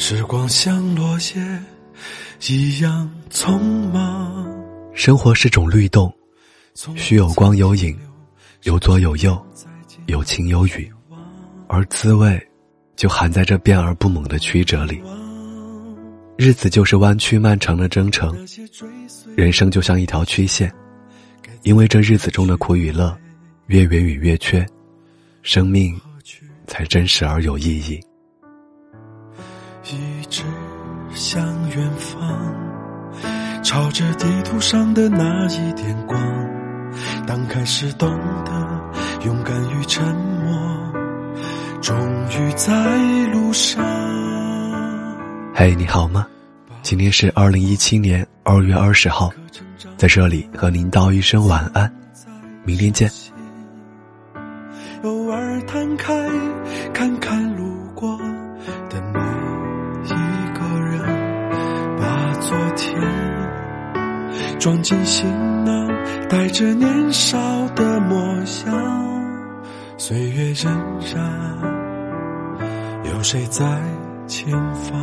时光像落叶一样匆忙。生活是种律动，需有光有影，有左有右，有晴有雨，而滋味就含在这变而不猛的曲折里。日子就是弯曲漫长的征程，人生就像一条曲线，因为这日子中的苦与乐，月圆与月缺，生命才真实而有意义。一直向远方。朝着地图上的那一点光，当开始懂得勇敢与沉默，终于在路上。嘿，你好吗？今天是二零一七年二月二十号，在这里和您道一声晚安，明天见。偶尔摊开看看路昨天。装进行囊，带着年少的模样。岁月荏苒，有谁在前方？